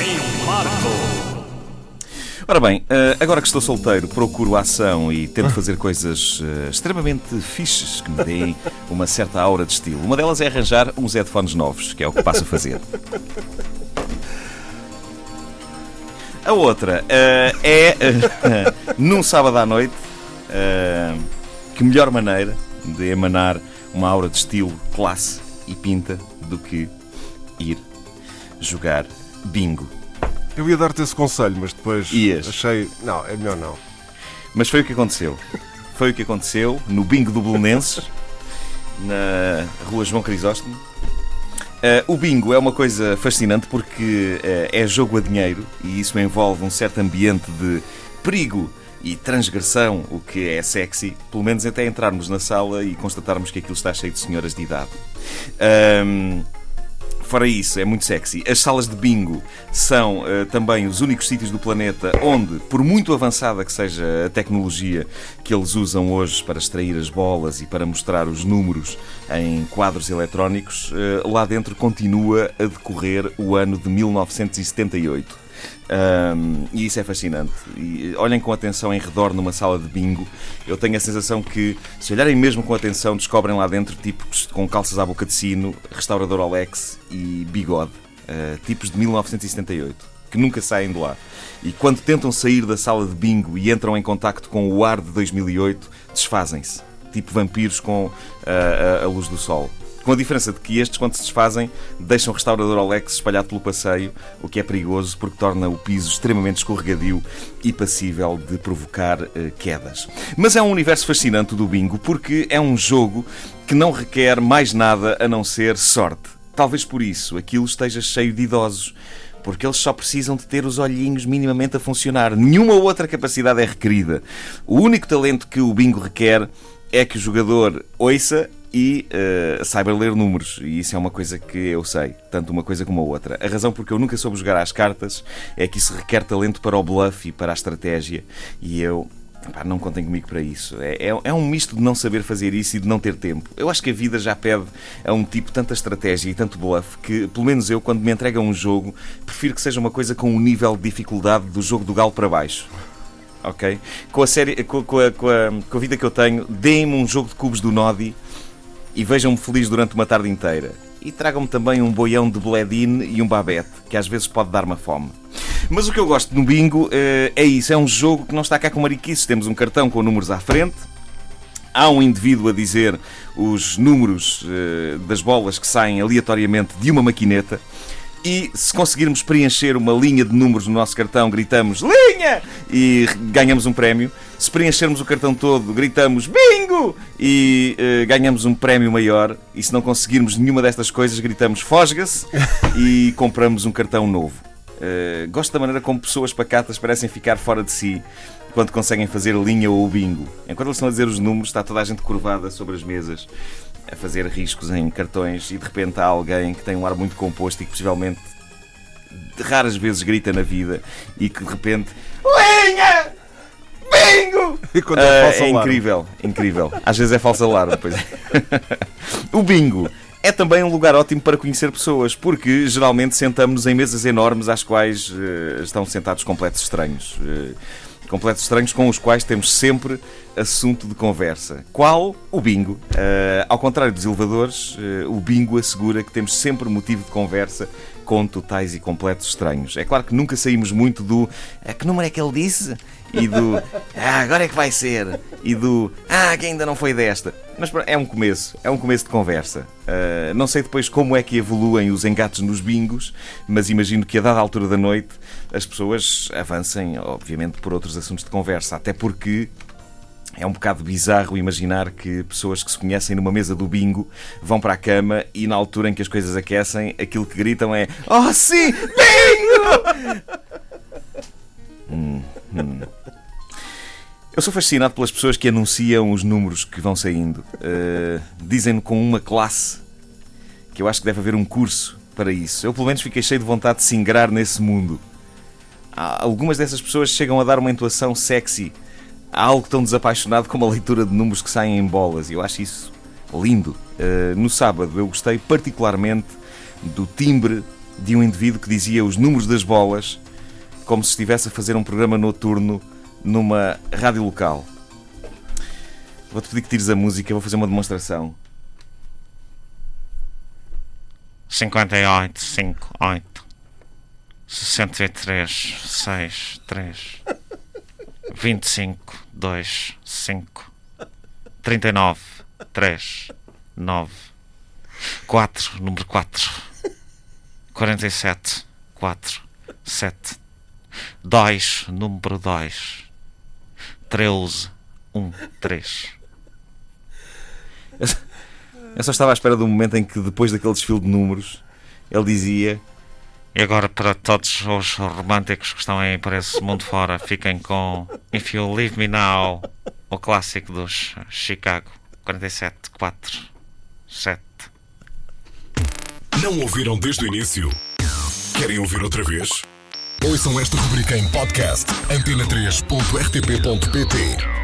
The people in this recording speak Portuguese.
em Marco. Ora bem, eh, agora que estou solteiro, procuro ação e tento fazer coisas eh, extremamente fixes que me deem uma certa aura de estilo. Uma delas é arranjar uns headphones novos, que é o que passo a fazer. A outra eh, é num sábado à noite. que melhor maneira de emanar uma aura de estilo, classe e pinta do que ir jogar bingo. Eu ia dar-te esse conselho, mas depois Ias. achei. Não, é melhor não. Mas foi o que aconteceu. Foi o que aconteceu no bingo do Belenenses, na rua João Crisóstomo. Uh, o bingo é uma coisa fascinante porque uh, é jogo a dinheiro e isso envolve um certo ambiente de perigo e transgressão, o que é sexy, pelo menos até entrarmos na sala e constatarmos que aquilo está cheio de senhoras de idade. Um, Fora isso, é muito sexy. As salas de bingo são uh, também os únicos sítios do planeta onde, por muito avançada que seja a tecnologia que eles usam hoje para extrair as bolas e para mostrar os números em quadros eletrónicos, uh, lá dentro continua a decorrer o ano de 1978. Um, e isso é fascinante. E olhem com atenção em redor numa sala de bingo. Eu tenho a sensação que, se olharem mesmo com atenção, descobrem lá dentro tipos com calças à boca de sino, restaurador Alex e bigode. Uh, tipos de 1978 que nunca saem de lá. E quando tentam sair da sala de bingo e entram em contacto com o ar de 2008, desfazem-se. Tipo vampiros com uh, a, a luz do sol. Com a diferença de que estes, quando se desfazem, deixam o restaurador Alex espalhado pelo passeio, o que é perigoso porque torna o piso extremamente escorregadio e passível de provocar uh, quedas. Mas é um universo fascinante do bingo porque é um jogo que não requer mais nada a não ser sorte. Talvez por isso aquilo esteja cheio de idosos porque eles só precisam de ter os olhinhos minimamente a funcionar. Nenhuma outra capacidade é requerida. O único talento que o bingo requer é que o jogador ouça e uh, saiba ler números. E isso é uma coisa que eu sei, tanto uma coisa como a outra. A razão porque eu nunca soube jogar às cartas é que isso requer talento para o bluff e para a estratégia. E eu. Pá, não contem comigo para isso. É, é, é, um misto de não saber fazer isso e de não ter tempo. Eu acho que a vida já pede a um tipo tanta estratégia e tanto bluff que, pelo menos eu, quando me entrega um jogo, prefiro que seja uma coisa com um nível de dificuldade do jogo do galo para baixo ok? Com a, série, com, a, com, a, com a vida que eu tenho, deem-me um jogo de cubos do Nodi e vejam-me feliz durante uma tarde inteira. E tragam-me também um boião de Bledine e um babete, que às vezes pode dar-me fome. Mas o que eu gosto no bingo uh, é isso, é um jogo que não está cá com mariquices. Temos um cartão com números à frente, há um indivíduo a dizer os números uh, das bolas que saem aleatoriamente de uma maquineta e se conseguirmos preencher uma linha de números no nosso cartão, gritamos linha e ganhamos um prémio. Se preenchermos o cartão todo, gritamos bingo e uh, ganhamos um prémio maior. E se não conseguirmos nenhuma destas coisas, gritamos fosga-se e compramos um cartão novo. Uh, gosto da maneira como pessoas pacatas parecem ficar fora de si quando conseguem fazer linha ou bingo. Enquanto eles estão a dizer os números, está toda a gente curvada sobre as mesas a fazer riscos em cartões e de repente há alguém que tem um ar muito composto e que possivelmente raras vezes grita na vida e que de repente Linha! E é, uh, é incrível, incrível. Às vezes é falso alarme, pois o bingo é também um lugar ótimo para conhecer pessoas, porque geralmente sentamos-nos em mesas enormes às quais uh, estão sentados completos estranhos. Uh, completos estranhos com os quais temos sempre assunto de conversa. Qual? O bingo. Uh, ao contrário dos elevadores, o bingo assegura que temos sempre motivo de conversa com totais e completos estranhos. É claro que nunca saímos muito do a que número é que ele disse? E do ah, agora é que vai ser? E do ah, que ainda não foi desta. Mas é um começo, é um começo de conversa. Uh, não sei depois como é que evoluem os engates nos bingos, mas imagino que a dada altura da noite as pessoas avancem, obviamente, por outros assuntos de conversa. Até porque é um bocado bizarro imaginar que pessoas que se conhecem numa mesa do bingo vão para a cama e na altura em que as coisas aquecem, aquilo que gritam é Oh sim, bingo! hum, hum. Eu sou fascinado pelas pessoas que anunciam os números que vão saindo. Uh, Dizem-no com uma classe que eu acho que deve haver um curso para isso. Eu, pelo menos, fiquei cheio de vontade de se ingrar nesse mundo. Algumas dessas pessoas chegam a dar uma entoação sexy há algo tão desapaixonado como a leitura de números que saem em bolas e eu acho isso lindo. Uh, no sábado eu gostei particularmente do timbre de um indivíduo que dizia os números das bolas como se estivesse a fazer um programa noturno numa rádio local. Vou-te pedir que tires a música, vou fazer uma demonstração. 58, 5, 8, 63, 6, 3, 25, 2, 5, 39, 3, 9, 4, número 4, 47, 4, 7, 2, número 2, 13, 1, 3. Eu só estava à espera do momento em que, depois daquele desfile de números, ele dizia: E agora, para todos os românticos que estão aí para esse mundo fora, fiquem com If You Leave Me Now, o clássico dos Chicago 47, 4, 7. Não ouviram desde o início? Querem ouvir outra vez? Ouçam esta rubrica em podcast antena3.rtp.pt